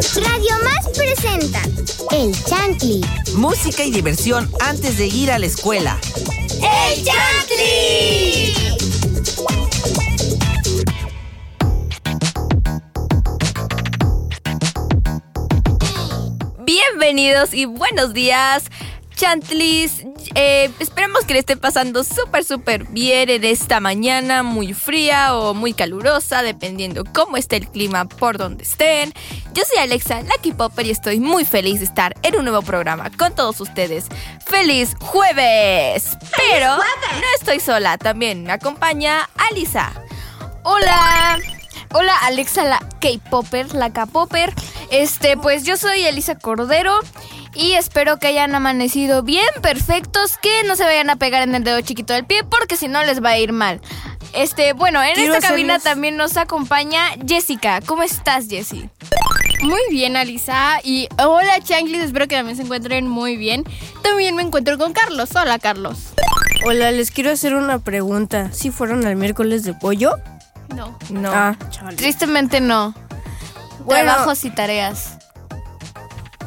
Radio Más presenta El Chantli. Música y diversión antes de ir a la escuela. ¡El Chantli! Bienvenidos y buenos días, Chantlis. Eh, esperamos que le estén pasando súper, súper bien en esta mañana, muy fría o muy calurosa, dependiendo cómo esté el clima por donde estén. Yo soy Alexa, Lucky Popper, y estoy muy feliz de estar en un nuevo programa con todos ustedes. ¡Feliz jueves! Pero no estoy sola, también me acompaña Alisa. Hola. Hola Alexa, la K-Popper, la K-Popper. Este, pues yo soy Elisa Cordero y espero que hayan amanecido bien, perfectos, que no se vayan a pegar en el dedo chiquito del pie porque si no les va a ir mal. Este, bueno, en Quiero esta cabina hacerles- también nos acompaña Jessica. ¿Cómo estás, Jessie? Muy bien, Alisa. Y hola, Changlis. Espero que también se encuentren muy bien. También me encuentro con Carlos. Hola, Carlos. Hola, les quiero hacer una pregunta. ¿Sí fueron al miércoles de pollo? No. No. Ah. Tristemente no. Bueno. Trabajos y tareas.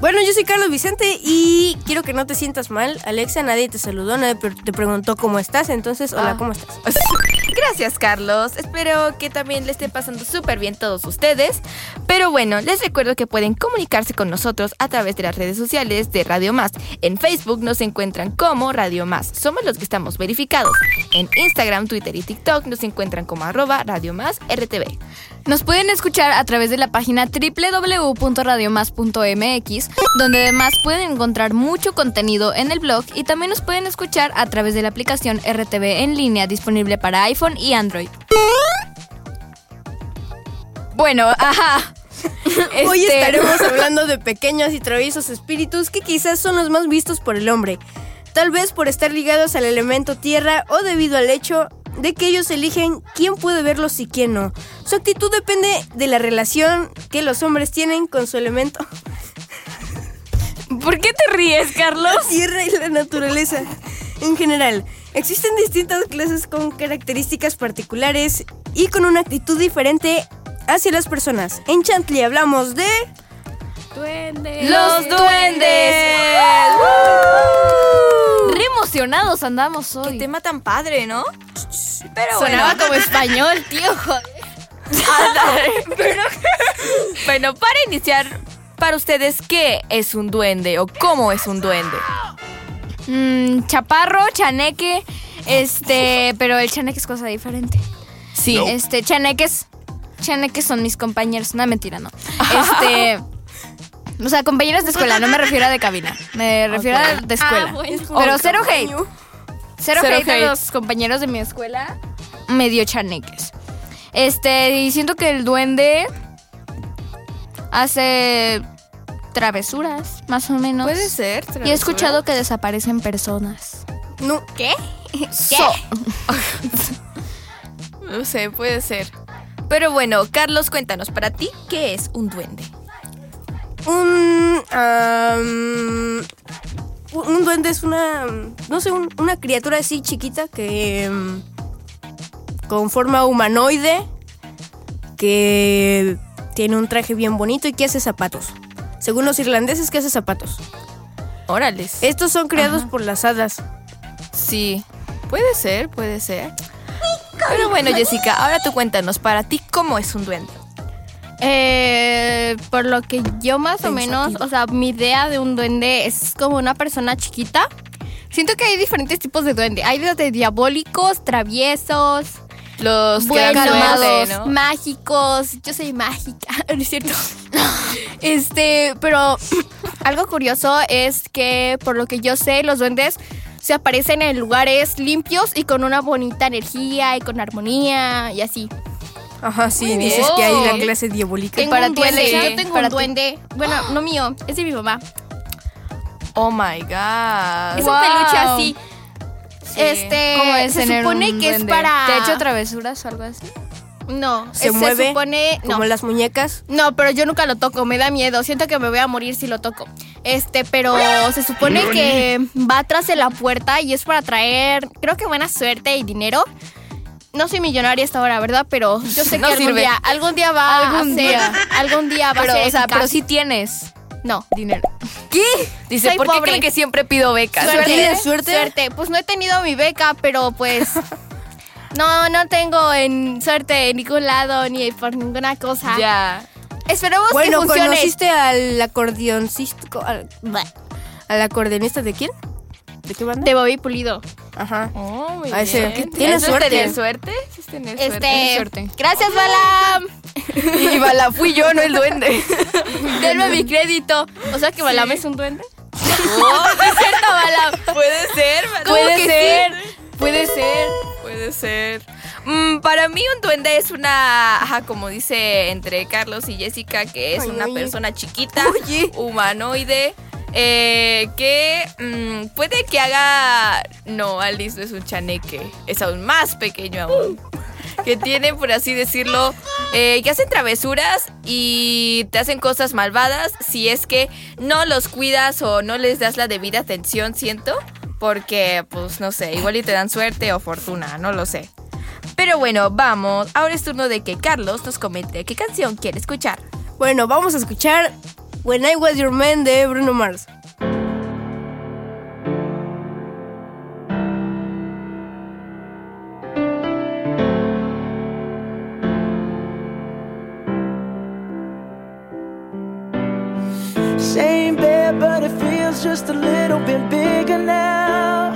Bueno, yo soy Carlos Vicente y quiero que no te sientas mal. Alexa, nadie te saludó, nadie te preguntó cómo estás. Entonces, hola, Ah. ¿cómo estás? Gracias, Carlos. Espero que también le estén pasando súper bien todos ustedes. Pero bueno, les recuerdo que pueden comunicarse con nosotros a través de las redes sociales de Radio Más. En Facebook nos encuentran como Radio Más. Somos los que estamos verificados. En Instagram, Twitter y TikTok nos encuentran como arroba Radio Más RTV. Nos pueden escuchar a través de la página www.radiomás.mx, donde además pueden encontrar mucho contenido en el blog y también nos pueden escuchar a través de la aplicación RTV en línea disponible para iPhone y Android. Bueno, ajá. Hoy Este, estaremos hablando de pequeños y traviesos espíritus que quizás son los más vistos por el hombre. Tal vez por estar ligados al elemento tierra o debido al hecho de que ellos eligen quién puede verlos y quién no. Su actitud depende de la relación que los hombres tienen con su elemento. ¿Por qué te ríes, Carlos? la tierra y la naturaleza. En general, existen distintas clases con características particulares y con una actitud diferente hacia las personas. En Chantley hablamos de... Duende. Los duendes. Emocionados andamos Qué hoy. tema tan padre, ¿no? Pero Sonaba bueno, como español, tío. joder. bueno, para iniciar, para ustedes, ¿qué es un duende o cómo es un duende? Mm, chaparro, chaneque, este, pero el chaneque es cosa diferente. Sí. Este, chaneques, chaneques son mis compañeros, no mentira, no. Este, o sea, compañeros de escuela, no me refiero a de cabina, me refiero a de escuela. Ah, bueno. Pero cero hate, cero, Cero hate, a los compañeros de mi escuela, medio chaneques. Este, y siento que el duende hace travesuras, más o menos. Puede ser. Y he escuchado que desaparecen personas. No, ¿Qué? No sé, puede ser. Pero bueno, Carlos, cuéntanos, para ti, ¿qué es un duende? Un... un duende es una... No sé, un- una criatura así chiquita que... mm, con forma humanoide, que tiene un traje bien bonito y que hace zapatos. Según los irlandeses, que hace zapatos. Órales. Estos son creados por las hadas. Sí, puede ser, puede ser. Pero bueno, Jessica, ahora tú cuéntanos, para ti, ¿cómo es un duende? Eh, por lo que yo más o menos, o sea, mi idea de un duende es como una persona chiquita. Siento que hay diferentes tipos de duende. Hay desde diabólicos, traviesos, Los buenos, suerte, ¿no? mágicos. Yo soy mágica, ¿no es cierto? este, pero algo curioso es que, por lo que yo sé, los duendes se aparecen en lugares limpios y con una bonita energía y con armonía y así. Ajá, sí, Muy dices bien. que hay la clase diabólica. Tengo para un ti, duende, Alexa? yo tengo Para un ti. duende. Bueno, no mío, es de mi mamá. Oh my god. Es Wow. un peluche así. Este, ¿Cómo es se tener supone un que es duende? para ¿Te ha hecho travesuras o algo así? No, Se mueve supone no. como las muñecas. No, pero yo nunca lo toco, me da miedo. Siento que me voy a morir si lo toco. Este, pero se supone que va atrás de la puerta y es para traer, creo que buena suerte y dinero. No soy millonaria hasta ahora, ¿verdad? Pero yo sé que algún sirve. día, algún día va Algún a ser, día. algún día va Pero, a ser o sea, eficaz. pero sí tienes no. dinero. ¿Qué? Dice, Soy ¿por qué creen que siempre pido becas? Suerte, ¿Tienes suerte? Suerte. Pues no he tenido mi beca, pero pues no, no tengo en suerte en ningún lado ni por ninguna cosa. Ya. Esperemos Bueno, que funcione. ¿conociste al acordeoncista? Al, ¿Al acordeonista de quién? ¿De qué banda? De Bobby Pulido. Ajá. Oh, muy A ese, bien. ¿tienes ¿Eso es suerte? tener suerte? ¿Eso es tener suerte? Este, suerte. gracias, Balam. Y Bala, fui yo, no el duende. Denme mi crédito. O sea que Balam es un duende. Oh, sí es cierto, Bala. Puede ser, Bala. Puede que ser. sí? Puede ser. Puede ser. Mm, para mí un duende es una, ajá, como dice entre Carlos y Jessica, que es Ay, una oye. persona chiquita, humanoide, eh, que mm, puede que haga... No, Alice no es un chaneque, es aún más pequeño aún. Que tiene, por así decirlo, eh, que hacen travesuras y te hacen cosas malvadas si es que no los cuidas o no les das la debida atención, siento. Porque, pues, no sé, igual y te dan suerte o fortuna, no lo sé. Pero bueno, vamos. Ahora es turno de que Carlos nos comente qué canción quiere escuchar. Bueno, vamos a escuchar When I Was Your Man de Bruno Mars. Same bed, but it feels just a little bit bigger now.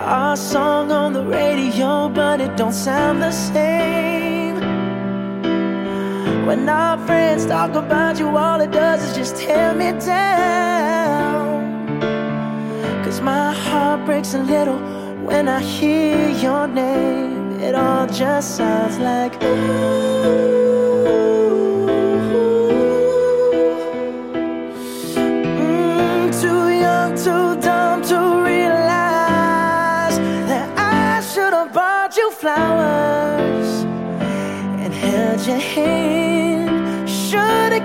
Our song on the radio, but it don't sound the same. When our friends talk about you, all it does is just tear me down. Cause my heart breaks a little when I hear your name. It all just sounds like Mm, too young, too dumb to realize that I should have bought you flowers and held your hand.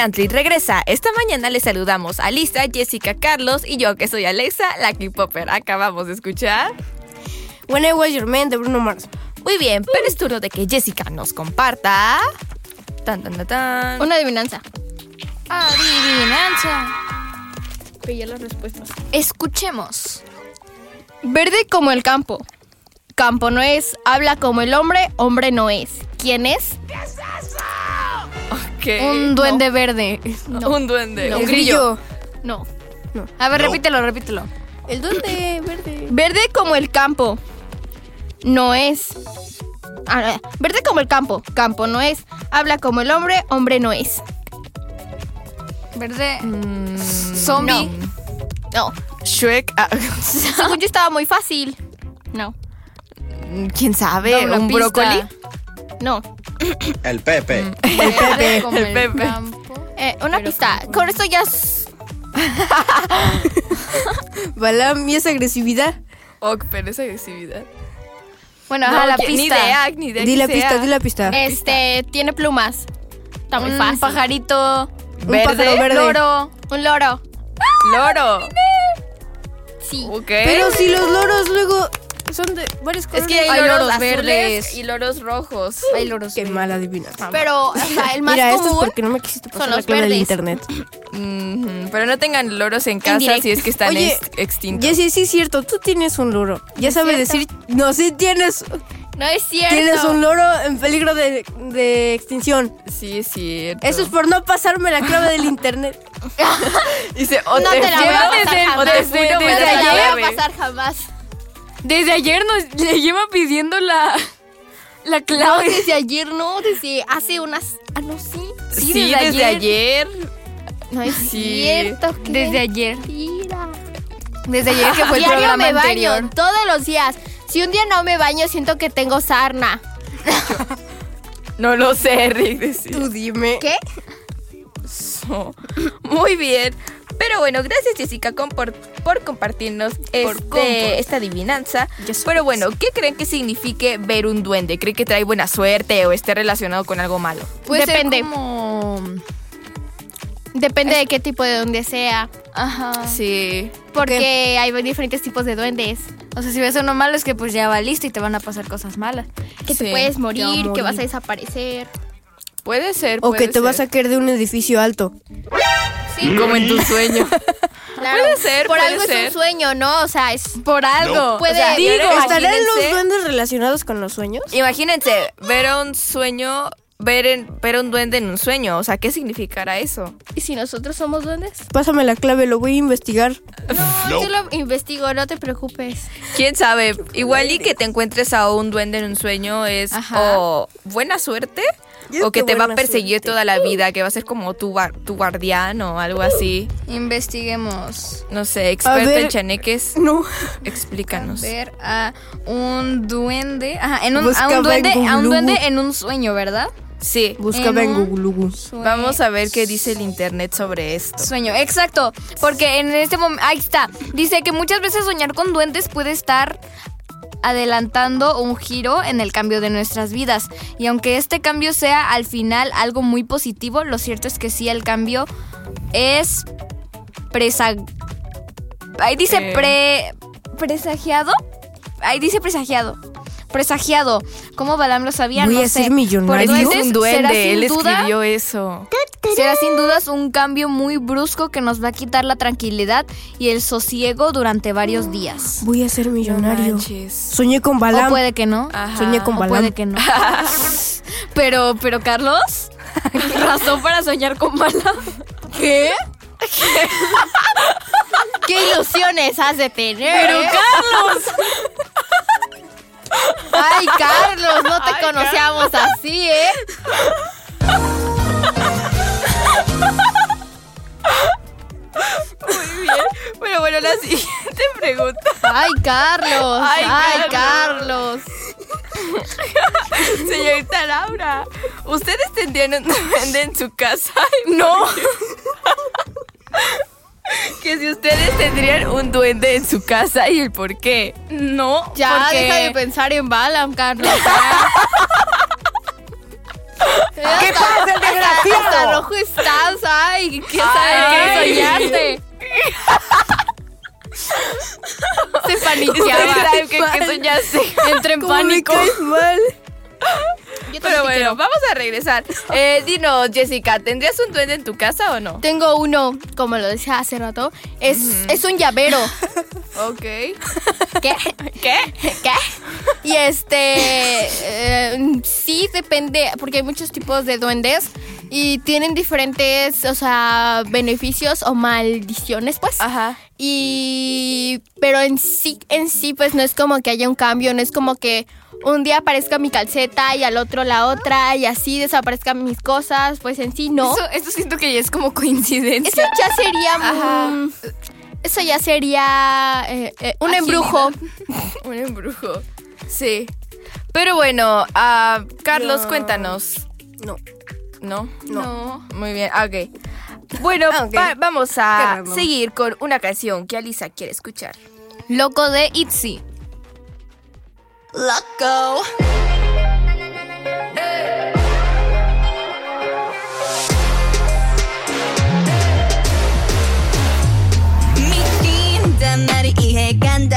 Chantley regresa. Esta mañana le saludamos a Lisa, Jessica, Carlos y yo que soy Alexa, la K-Popper. Acabamos de escuchar. When I Was Your Man de Bruno Mars. Muy bien, pero es turno de que Jessica nos comparta. Tan, tan, tan, tan. Una adivinanza. Adivinanza. Veía las respuestas. Escuchemos. Verde como el campo. Campo no es. Habla como el hombre. Hombre no es. ¿Quién es? ¿Qué? Un duende verde. No. Un duende. El Un grillo. No. A ver, repítelo, repítelo. El duende verde. Verde como el campo. No es. Ah, verde como el campo. Campo no es. Habla como el hombre. Hombre no es. Verde. Mm, Zombie. No. Shrek. ah, Según yo estaba muy fácil. No. ¿Quién sabe? ¿Un pista. brócoli? No. El Pepe. Verde como El el, Pepe. campo. Eh, una pista. Con esto ya. s- Balam y esa agresividad. Ok, pero esa agresividad. Bueno, No, ajá, la que- pista. Ni idea, ni idea. Di la sea. pista, di la pista. Este. Tiene plumas. Está muy Un fácil. pajarito. Un pájaro verde. Loro. Un loro. Loro. Sí. Ok. Pero si los loros luego son de varios colores. es que hay, Hay loros, verdes. y loros rojos. Hay loros. Qué mal adivinanza. Pero, o sea, el más Mira, esto es común. porque no me quisiste pasar son la clave del verdes. internet. Pero no tengan loros en casa si es que están Oye, ex- extintos. Jessy, sí es cierto, tú tienes un loro. Ya sabes decir, no, sí tienes, No es cierto. tienes un loro en peligro de, de extinción. Sí, es cierto. Eso es por no pasarme la clave del internet. Dice, o No te, te la voy a pasar o jamás. te No me te la voy a pasar jamás. Desde ayer nos le lleva pidiendo la, la No, clave. desde ayer no, desde hace unas. Ah, no, sí. Sí, desde desde, ayer. No es Sí. cierto. qué Desde ayer. mentira. Desde ayer que fue el Diario programa me baño, anterior. todos los días. Si un día no me baño, siento que tengo sarna. No lo sé, Rick. decía. Tú dime. ¿Qué? Muy bien. Pero bueno, gracias Jessica con- por, por compartirnos este, esta adivinanza. Pero bueno, ¿qué creen que signifique ver un duende? ¿Creen que trae buena suerte o esté relacionado con algo malo? Puede ser Depende. como- Depende de qué tipo de duende sea. Ajá. Sí. Porque hay diferentes tipos de duendes. O sea, si ves uno malo es que pues ya va listo y te van a pasar cosas malas. Que Sí. te puedes morir, Te va a que vas a desaparecer. Puede ser. O que te vas a caer de un edificio alto. Sí, Como en tu sueño. claro. Puede ser, Por puede algo es un sueño, ¿no? O sea, es. Por algo. Puede- O sea, digo, ¿Estarán los duendes relacionados con los sueños? Imagínense, ver un sueño, ver, en- ver un duende en un sueño. O sea, ¿qué significará eso? ¿Y si nosotros somos duendes? Pásame la clave, lo voy a investigar. No, yo lo investigo, no te preocupes. ¿Quién sabe? Igual y que te encuentres a un duende en un sueño es Ajá. o buena suerte o que te va a perseguir suerte. toda la vida, que va a ser como tu, tu guardián o algo así. Investiguemos. No sé, experto en chaneques, No. explícanos. Ver a un duende. Ajá, en un, a Buscaba un duende, en a un duende en un sueño, ¿verdad? Sí, Búscame en En Google. Vamos a ver qué dice el internet sobre esto. Sueño, exacto. Porque en este momento. Ahí está. Dice que muchas veces soñar con duendes puede estar adelantando un giro en el cambio de nuestras vidas. Y aunque este cambio sea al final algo muy positivo, lo cierto es que sí, el cambio es presa... Ahí dice Eh. pre... presagiado. Ahí dice presagiado. Presagiado. ¿Cómo Balam lo sabía? Voy no a sé. ser millonario. Por Es duendes un será duende, sin él duda- escribió eso. Será sin dudas un cambio muy brusco que nos va a quitar la tranquilidad y el sosiego durante varios días. Voy a ser millonario. Soñé con O Balam. puede que no. Ajá. Soñé con O Balam. puede que no. pero, pero Carlos, razón para soñar con Balam. ¿Qué? ¿Qué ilusiones has de tener? Pero? Carlos. Ay, Carlos, no te conocíamos así, ¿eh? Pero bueno, la siguiente pregunta. Ay, Carlos. Ay, Ay, Carlos. Carlos. Señorita Laura, ¿ustedes tendrían un duende en su casa? No. que si ustedes tendrían un duende en su casa y el por qué. No, Ya, porque deja de pensar en Balam, Carlos. ¿Qué pasa, el Hasta desgraciado? rojo estás, ay, ¿qué Ay. sabe qué soñaste? Se paniqueaba. ¿Sabe qué, qué soñaste? Entré en ¿Cómo me pánico. caes mal? Yo Pero bueno, quiero. vamos a regresar. Eh, dinos, Jessica, ¿tendrías un duende en tu casa o no? Tengo uno, como lo decía hace rato, es, es un llavero. Ok. ¿Qué? ¿Qué? ¿Qué? Y este, eh, sí depende, porque hay muchos tipos de duendes y tienen diferentes, o sea, beneficios o maldiciones, pues. Ajá. Y, pero en sí, en sí, pues no es como que haya un cambio, no es como que un día aparezca mi calceta y al otro la otra y así desaparezcan mis cosas, pues en sí no. Eso, eso siento que ya es como coincidencia. Eso ya sería, eso ya sería eh, eh, un embrujo. Un embrujo. Sí. Pero bueno, ah, Carlos, cuéntanos. No. ¿No? No. Muy bien, ah, ok. Bueno, Ah, va- vamos a seguir con una canción que Alisa quiere escuchar. Loco de Itzy. Loco. 믿긴단 말이 이해가 안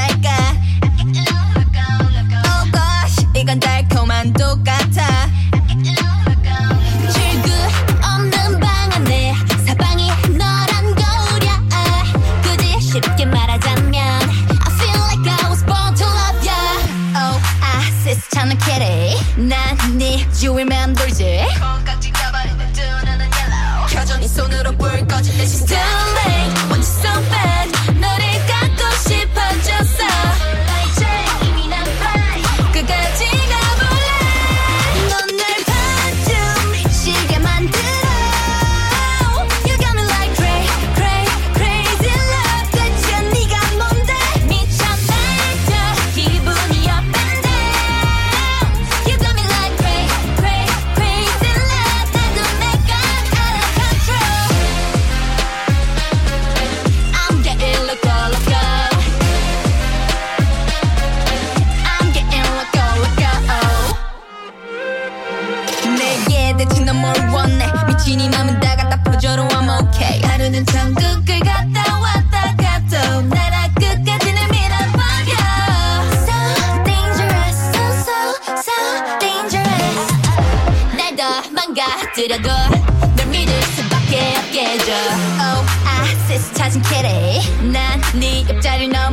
찾은 캐리. 난네 옆자리 넘버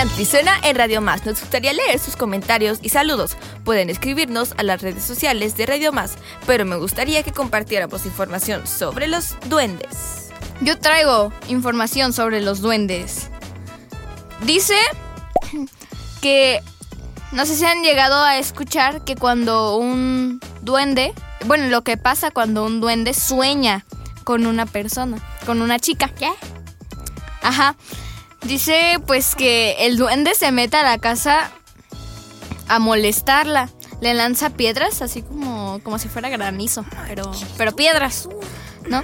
Chantley suena en Radio Más. Nos gustaría leer sus comentarios y saludos. Pueden escribirnos a las redes sociales de Radio Más, pero me gustaría que compartiéramos información sobre los duendes. Yo traigo información sobre los duendes. Dice que No sé si han llegado a escuchar que cuando un duende, bueno, lo que pasa cuando un duende sueña con una persona, con una chica. ¿Qué? Ajá. Dice pues que el duende se mete a la casa a molestarla. Le lanza piedras, así como, como si fuera granizo, pero, pero piedras, ¿no?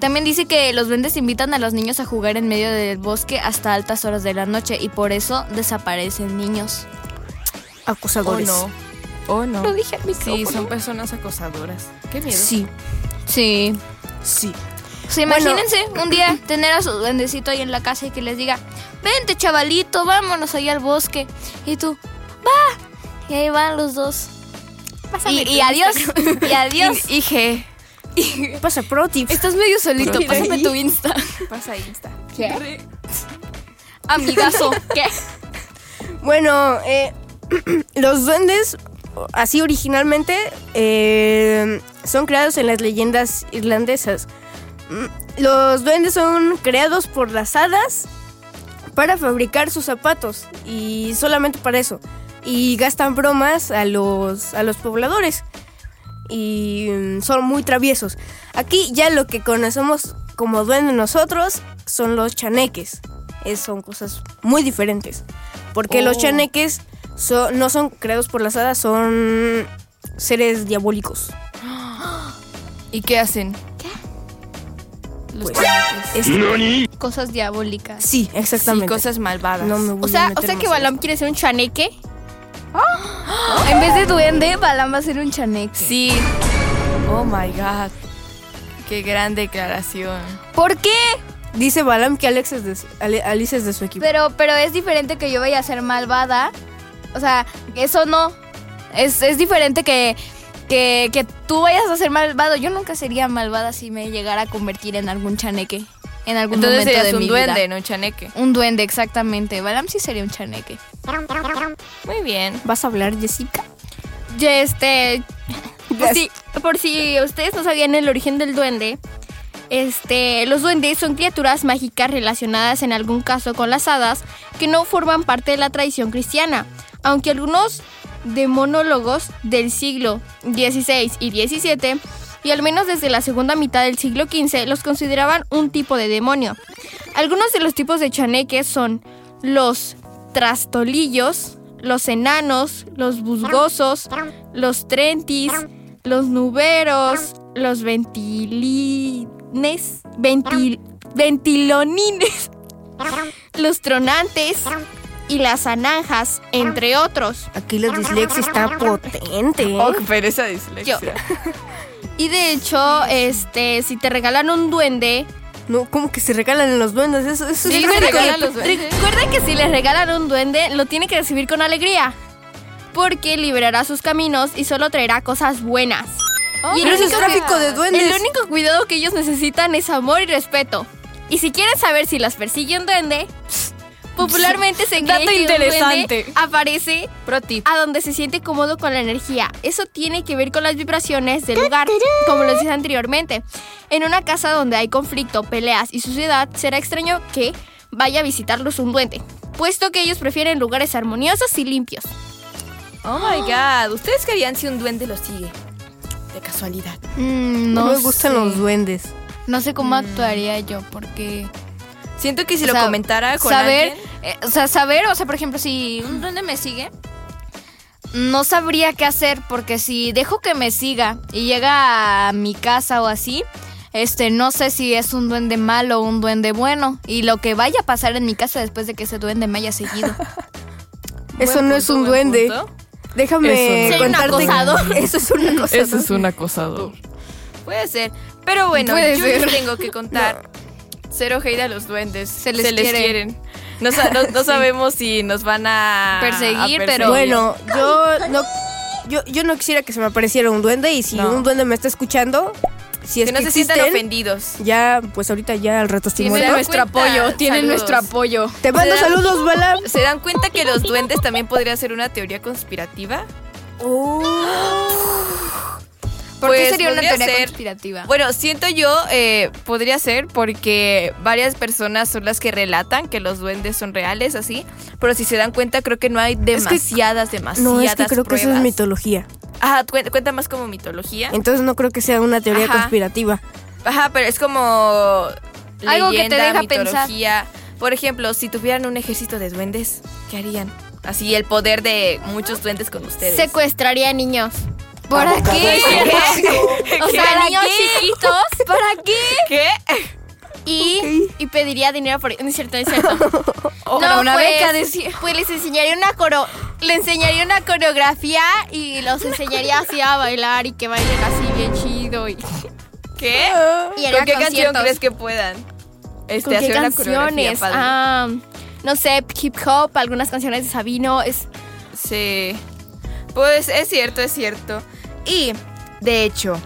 También dice que los duendes invitan a los niños a jugar en medio del bosque hasta altas horas de la noche y por eso desaparecen niños. ¿O Acosadores. no? ¿O no? Lo dije al Sí, micrófono. son personas acosadoras. Qué miedo. Sí, Sí. sí. Sea, imagínense un día tener a su duendecito ahí en la casa y que les diga, vente chavalito, vámonos ahí al bosque. Y tú, va. Y ahí van los dos. Y, y adiós. Y adiós. Ige, Pasa pro tips. Estás medio solito, pásame tu Insta. pasa Insta. Amigazo. ¿Qué? Bueno, eh, los duendes, así originalmente, eh, son creados en las leyendas irlandesas. Mm, Los duendes son creados por las hadas para fabricar sus zapatos y solamente para eso. Y gastan bromas a los, a los pobladores y mm, son muy traviesos. Aquí ya lo que conocemos como duendes nosotros son los chaneques. Es- son cosas muy diferentes. Porque los Oh. chaneques no son creados por las hadas, son seres diabólicos. ¿Y qué hacen? Los Pues, chaneques. es- Cosas diabólicas. sí, Sí, exactamente. cosas malvadas. No me voy O sea, o sea que Balam quiere ser un chaneque. En vez de duende, Balam va a ser un chaneque. Sí. Oh my god. Qué gran declaración. ¿Por qué? Dice Balam que Alex es de su, Ale- Alice es de su equipo. Pero, pero es diferente que yo vaya a ser malvada. O sea, eso no. Es, es diferente que, que, que tú vayas a ser malvado. Yo nunca sería malvada si me llegara a convertir en algún chaneque. En algún Entonces momento serías de un mi duende, vida. no un chaneque. Un duende, exactamente. Balam sí sería un chaneque. Muy bien. ¿Vas a hablar, Jessica? Ya este. Por si, por si ustedes no sabían el origen del duende, este, los duendes son criaturas mágicas relacionadas en algún caso con las hadas que no forman parte de la tradición cristiana, aunque algunos demonólogos del siglo XVI y XVII y al menos desde la segunda mitad del siglo XV los consideraban un tipo de demonio. Algunos de los tipos de chaneques son los trastolillos, los enanos, los busgosos, los trentis, los nuberos, los ventilines, ventil- ventilonines, los tronantes y las ananjas, entre otros. Aquí la dislexia está potente. ¿eh? Oh, pero esa dislexia. Y de hecho, este, si te regalan un duende, No, ¿cómo que se regalan los duendes? Eso, eso Sí, es se regalan los duendes. Recuerda que si le regalan un duende, lo tiene que recibir con alegría. Porque liberará sus caminos y solo traerá cosas buenas. y el Pero eso es único, tráfico de duendes. el único cuidado que ellos necesitan es amor y respeto. Y si quieren saber si las persigue un duende, popularmente se cree Dato que un interesante. duende aparece Pro tip. a donde se siente cómodo con la energía. Eso tiene que ver con las vibraciones del lugar, como lo decía anteriormente. En una casa donde hay conflicto, peleas y suciedad, será extraño que vaya a visitarlos un duende, puesto que ellos prefieren lugares armoniosos y limpios. Oh my god. ¿Ustedes qué harían si un duende los sigue? De casualidad. Mm, No, no, me gustan sé. los duendes. No sé cómo actuaría yo, porque... Siento que si o lo sea, comentara con saber, alguien. eh, o sea, saber, o sea, por ejemplo, si un duende me sigue, no sabría qué hacer, porque si dejo que me siga y llega a mi casa o así, este, no sé si es un duende malo o un duende bueno, y lo que vaya a pasar en mi casa después de que ese duende me haya seguido. Eso no es un duende. punto. Déjame Eso no. contarte. Un acosador. Eso es una cosa. Eso es un acosador. Puede ser. Pero bueno, Puede yo ser. les tengo que contar. Cero hate a los duendes. Se les quiere. quieren. No, sa- no- no sabemos si nos van a Perseguir, a pero- Bueno, yo no, yo, yo no quisiera que se me apareciera un duende y si No. un duende me está escuchando, si es que no que se sientan existen, ofendidos. ya, pues ahorita ya al rato estoy Tienen nuestro apoyo, tienen nuestro apoyo. Te mando ¿Se dan- saludos, Bala. ¿Se dan cuenta que los duendes también podría ser una teoría conspirativa? ¿Por qué Pues, sería una teoría ser. conspirativa? Bueno, siento yo, eh, podría ser porque varias personas son las que relatan que los duendes son reales, así. Pero si se dan cuenta, creo que no hay demasiadas, demasiadas No, es que creo que eso es mitología. Ajá, cuenta, cuenta más como mitología. Entonces no creo que sea una teoría Ajá. conspirativa. Ajá, pero es como Algo que te leyenda, deja pensar. mitología. Por ejemplo, si tuvieran un ejército de duendes, ¿qué harían? Así el poder de muchos duendes con ustedes. Secuestraría niños. ¿Para qué? O sea, ¿Para niños chiquitos. ¿Para qué? ¿Qué? Y, y pediría dinero por No es cierto, no es cierto. Para una pues, beca, decía. Pues les enseñaría una coro le enseñaría una coreografía y los enseñaría así a bailar y que bailen así bien chido y, ¿Qué? y ¿Con qué canción crees que puedan? Este, ¿Con qué hacer una coreografía canciones? padre? Ah, no sé, hip hop, algunas canciones de Sabino. Es, Sí. Pues es cierto, es cierto. Y, de hecho,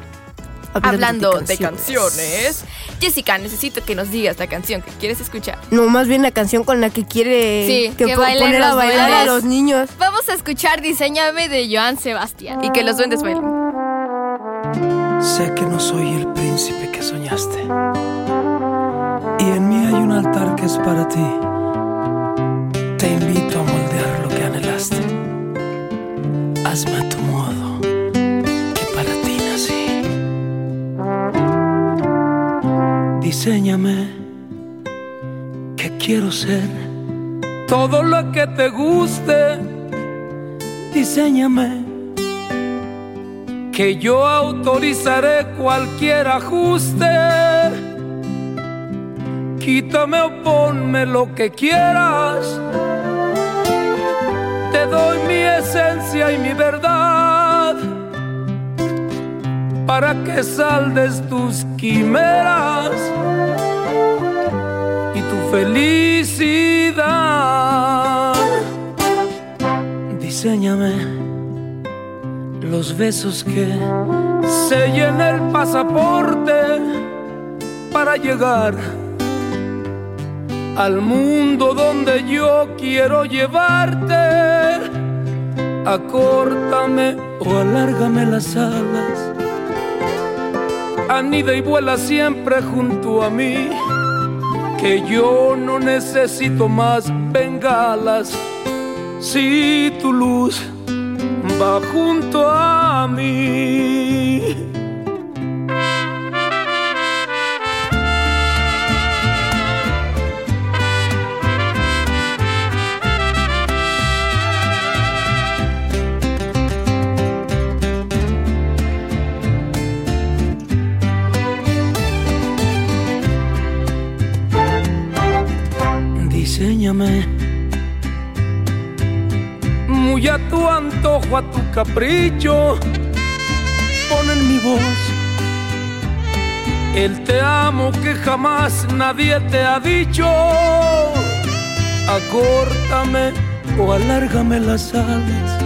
hablando de canciones, Jessica, necesito que nos digas la canción que quieres escuchar. No, más bien la canción con la que quiere Sí, que que bailen poner a los bailar a los niños. vamos a escuchar Diseñame de Joan Sebastián. Y que los duendes bailen. Sé que no soy el príncipe que soñaste. Y en mí hay un altar que es para ti. Te invito a moldear lo que anhelaste. Hazme a tu modo, Diseñame, que quiero ser todo lo que te guste. Diseñame que yo autorizaré cualquier ajuste. Quítame o ponme lo que quieras. Te doy mi esencia y mi verdad para que saldes tus quimeras y tu felicidad. Diseñame los besos que sellen el pasaporte para llegar al mundo donde yo quiero llevarte. Acórtame o alárgame las alas. Anida y vuela siempre junto a mí. Que yo no necesito más bengalas. Si tu luz va junto a mí. Diseñame muy a tu antojo, a tu capricho. Pon en mi voz el te amo que jamás nadie te ha dicho. Acórtame o alárgame las alas.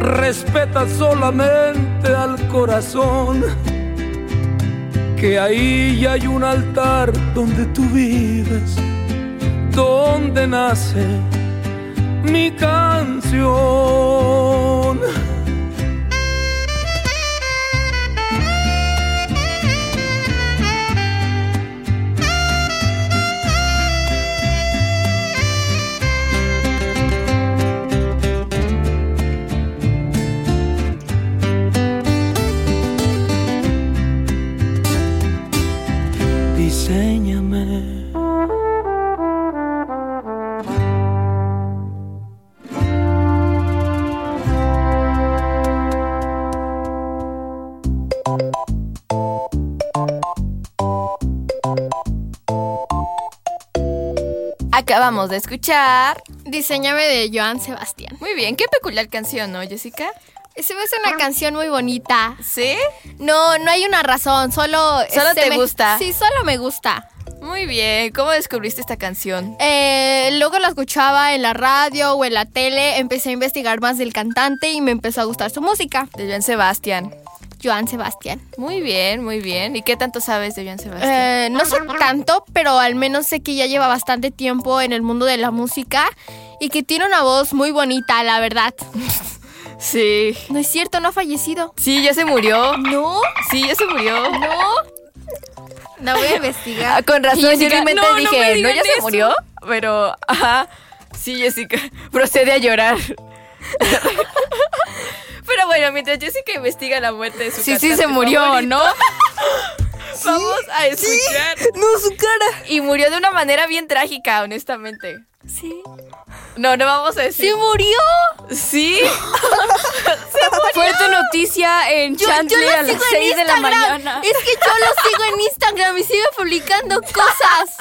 Respeta solamente al corazón. Que ahí hay un altar donde tú vives, donde nace mi canción. Acabamos de escuchar. Diseñame de Joan Sebastián. Muy bien, qué peculiar canción, ¿no, Jessica? Se me hace una canción muy bonita. ¿Sí? No, no hay una razón, solo... ¿Solo te me- gusta? Sí, solo me gusta. Muy bien, ¿cómo descubriste esta canción? Eh, luego la escuchaba en la radio o en la tele, empecé a investigar más del cantante y me empezó a gustar su música. De Joan Sebastián. Joan Sebastián. Muy bien, muy bien. ¿Y qué tanto sabes de Joan Sebastián? Eh, no sé tanto, pero al menos sé que ya lleva bastante tiempo en el mundo de la música y que tiene una voz muy bonita, la verdad. Sí. No es cierto, no ha fallecido. Sí, ya se murió. No, Sí, ya se murió. no. La voy a investigar. Ah, con razón, yo en Jessica, mi mente no, no dije, me no, ya se eso". murió, pero, ajá, sí, Jessica, procede a llorar. pero bueno, mientras Jessica investiga la muerte de su Sí, sí se murió, favorito, ¿no? Vamos a escuchar. No, su cara. Y murió de una manera bien trágica, honestamente. Sí. No, no vamos a decir. ¡Se murió! Sí. Fuerte noticia en Yo, yo Chantley lo a las sigo en 6 de la mañana. Es que yo lo sigo en Instagram y sigue publicando cosas.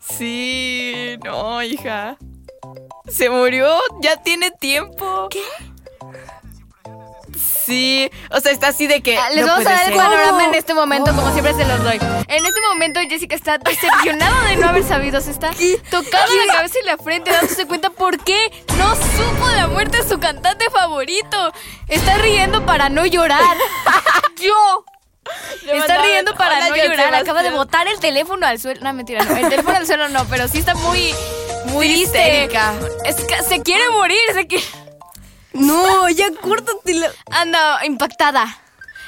Sí, no, hija. Se murió, ya tiene tiempo. ¿Qué? Sí, o sea, está así de que. Ah, Les no vamos a dar el panorama en este momento, como siempre se los doy. En este momento Jessica está decepcionada de no haber sabido, se está tocando la cabeza y la frente, dándose cuenta por qué no supo la muerte de su cantante favorito. Está riendo para no llorar. Yo. Le Está riendo para no llorar. Acaba de botar el teléfono al suelo. No, mentira, no. El teléfono al suelo no, pero sí está muy, muy triste. histérica. Es que se quiere morir, se quiere... No, ya córtate la... Anda impactada.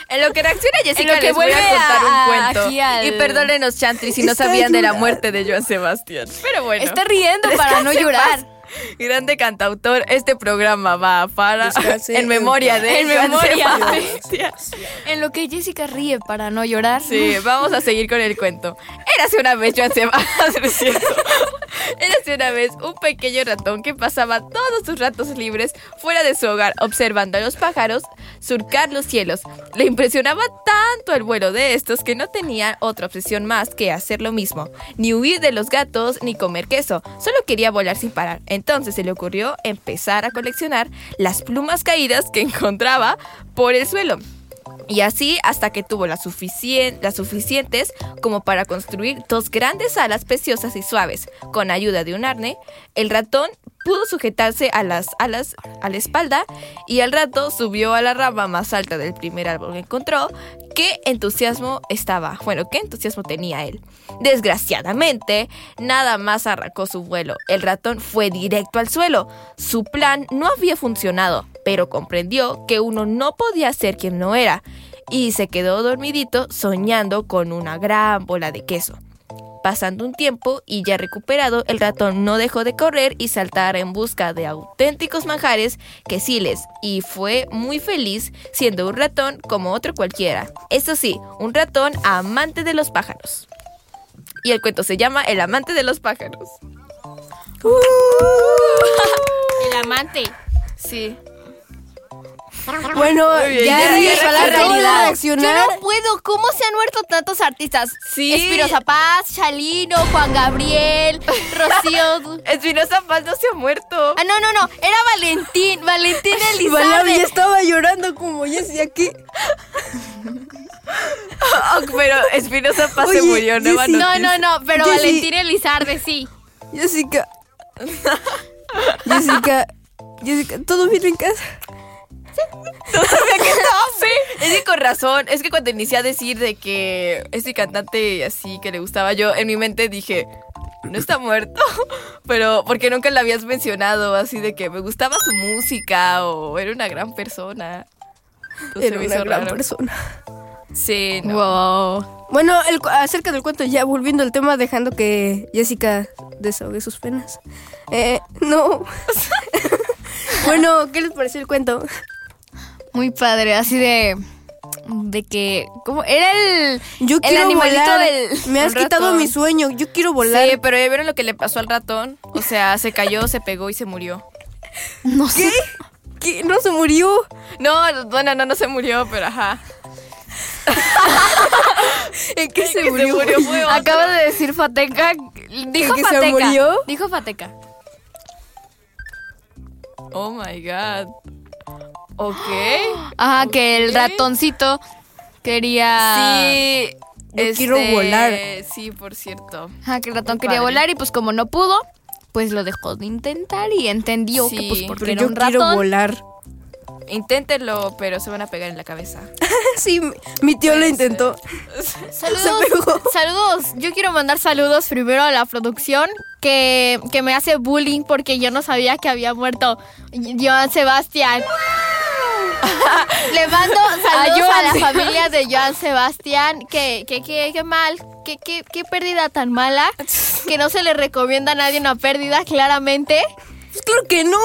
En lo que reacciona Jessica, En lo que les voy a vuelve contar a- un cuento. aquí al- Y perdónenos, Chantry, si no Está sabían de la muerte de Joan Sebastián. Pero bueno. Está riendo para no llorar. Grande cantautor, este programa va para Descanse en memoria de En memoria. En lo que Jessica ríe para no llorar. Sí, vamos a seguir con el cuento. Érase una vez Joan Sebastián, es cierto. Érase una vez un pequeño ratón que pasaba todos sus ratos libres fuera de su hogar observando a los pájaros surcar los cielos. Le impresionaba tanto el vuelo de estos que no tenía otra obsesión más que hacer lo mismo, ni huir de los gatos ni comer queso, solo quería volar sin parar. Entonces se le ocurrió empezar a coleccionar las plumas caídas que encontraba por el suelo. Y así hasta que tuvo las suficientes como para construir dos grandes alas preciosas y suaves. Con ayuda de un arne, el ratón pudo sujetarse a las alas a la espalda y al rato subió a la rama más alta del primer árbol que encontró. Qué entusiasmo estaba, bueno, qué entusiasmo tenía él. Desgraciadamente, nada más arrancó su vuelo. El ratón fue directo al suelo. Su plan no había funcionado, pero comprendió que uno no podía ser quien no era y se quedó dormidito soñando con una gran bola de queso. Pasando un tiempo y ya recuperado, el ratón no dejó de correr y saltar en busca de auténticos manjares quesiles y fue muy feliz siendo un ratón como otro cualquiera. Eso sí, un ratón amante de los pájaros. Y el cuento se llama El amante de los pájaros. El amante. Sí. Bueno, bien, ya ya regresó a la realidad. reaccionar. Yo no puedo. ¿Cómo se han muerto tantos artistas? Sí. Espinosa Paz, Chalino, Juan Gabriel, Rocío. Espinosa Paz no se ha muerto. Ah, no, no, no. Era Valentín. Valentín Valabi ya Elizalde. estaba llorando como Jessie aquí. Oh, pero Espinosa Paz se murió, nueva Jessy. No, no, no. Pero. Valentín Elizarde, sí. Jessica. Jessica. Jessica, ¿todo bien en casa? Sí, es que con razón. Es que cuando inicié a decir de que este cantante así que le gustaba yo, en mi mente dije, no está muerto. Pero porque nunca le habías mencionado así de que me gustaba su música o era una gran persona. Entonces Era una gran raro. persona. Sí, no. Wow. Bueno, el acerca del cuento, ya volviendo al tema, dejando que Jessica desahogue sus penas. Eh, no. bueno, ¿qué les pareció el cuento? Muy padre, así de. De que. ¿Cómo? Era el. Yo el animalito volar. del. Me has quitado mi sueño. Yo quiero volar. Sí, pero ya vieron lo que le pasó al ratón. O sea, se cayó, se pegó y se murió. No sé. ¿Qué? No se murió. No, bueno, no, no se murió, pero ajá. ¿En qué se que murió? Acaba de decir Fateca. Dijo que se Fateca. murió? Dijo Fateca. Oh my god. Ok. Ajá, que el ratoncito quería. Sí. Yo quiero volar. Sí, por cierto. Ajá, que el ratón Muy quería padre. volar y pues como no pudo, pues lo dejó de intentar y entendió que pues porque Pero era yo un quiero ratón. volar. Inténtenlo, pero se van a pegar en la cabeza. Sí, mi- tío lo intentó. Saludos, saludos. Yo quiero mandar saludos primero a la producción que, que me hace bullying porque yo no sabía que había muerto Joan Sebastián. Le mando saludos a, la familia de Joan Sebastián. Que, que, que, que mal, que, que, qué pérdida tan mala. Que no se le recomienda a nadie una pérdida, claramente. Pues claro que no.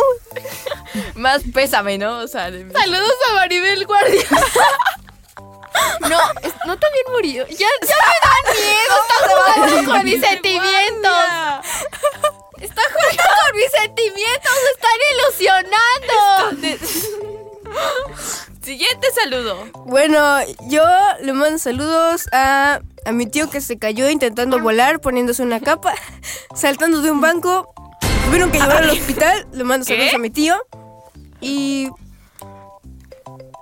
Más pésame, ¿no? O sea, de- Saludos a Maribel Guardia. No, es- no también murió. Ya, ya me da miedo. Está jugando con mis sentimientos. Está jugando con mis sentimientos. Me están ilusionando. Siguiente saludo. Bueno, yo le mando saludos a, a mi tío que se cayó intentando volar, poniéndose una capa, saltando de un banco. Tuvieron que llevar al hospital. Le mando saludos a mi tío. Y.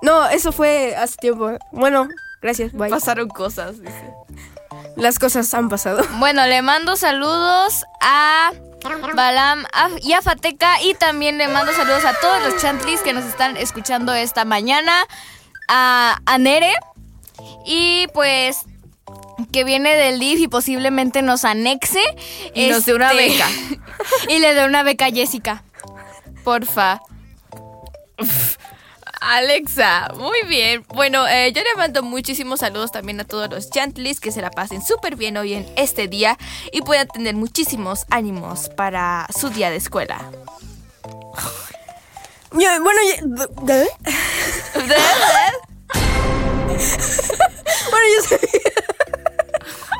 No, eso fue hace tiempo. Bueno, gracias. Bye. Pasaron cosas, dice. Las cosas han pasado. Bueno, le mando saludos a Balam y a Fateca y también le mando saludos a todos los chantlis que nos están escuchando esta mañana, a, a Nere y pues que viene del DIF y posiblemente nos anexe. Y nos dé una Este, beca. y le dé una beca a Jessica. Porfa. Alexa, muy bien. Bueno, eh, yo le mando muchísimos saludos también a todos los Chantlis que se la pasen súper bien hoy en este día y puedan tener muchísimos ánimos para su día de escuela. Bueno, ¿eh? Bueno, yo soy.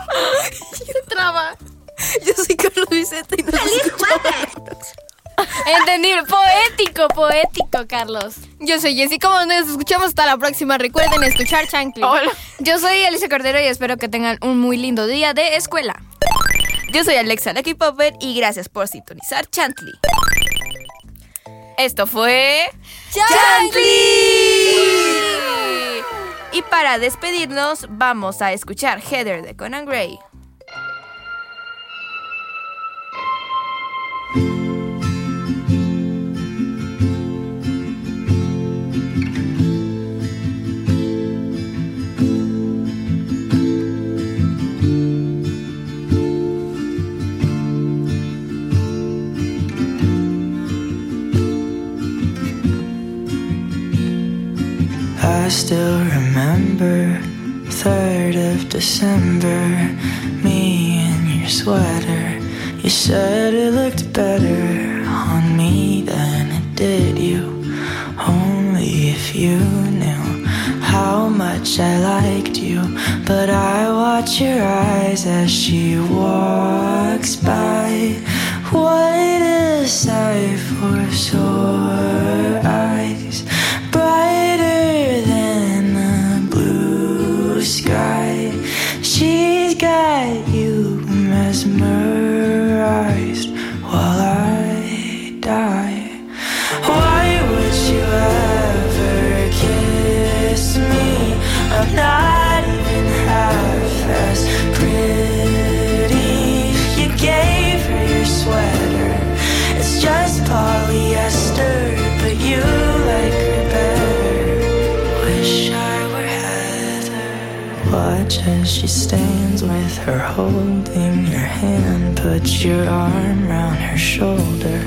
Traba. Yo soy Carlos Vicente y nos Entendible, poético, poético, Carlos. Yo soy Jessica, como nos escuchamos hasta la próxima. Recuerden escuchar Chancli. Yo soy Elisa Cordero y espero que tengan un muy lindo día de escuela. Yo soy Alexa Lucky Popper y gracias por sintonizar Chantley. Esto fue Chantley. Y para despedirnos vamos a escuchar Heather de Conan Gray. I still remember 3rd of December, me in your sweater. You said it looked better on me than it did you. Only if you knew how much I liked you. But I watch your eyes as she walks by. What a sight for sore eyes, sky. She's got you mesmerized as she stands with her holding your hand. Put your arm round her shoulder.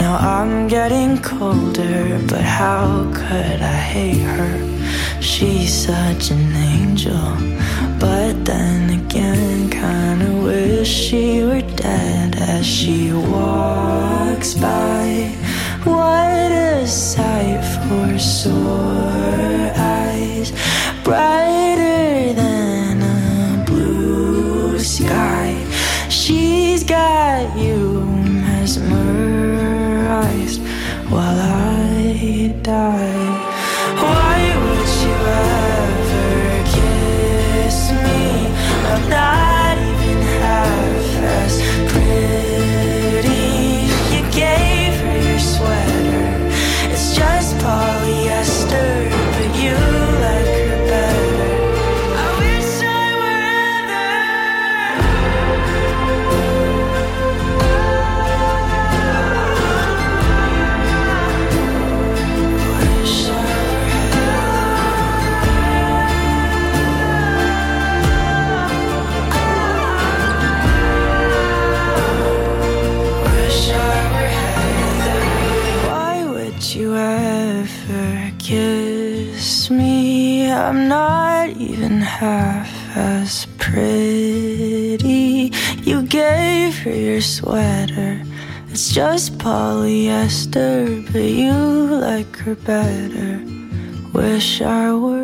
Now I'm getting colder, but how could I hate her? She's such an angel, but then again, kinda wish she were dead as she walks by. What a sight for sore eyes, brighter sweater. It's just polyester, but you like her better. Wish I were.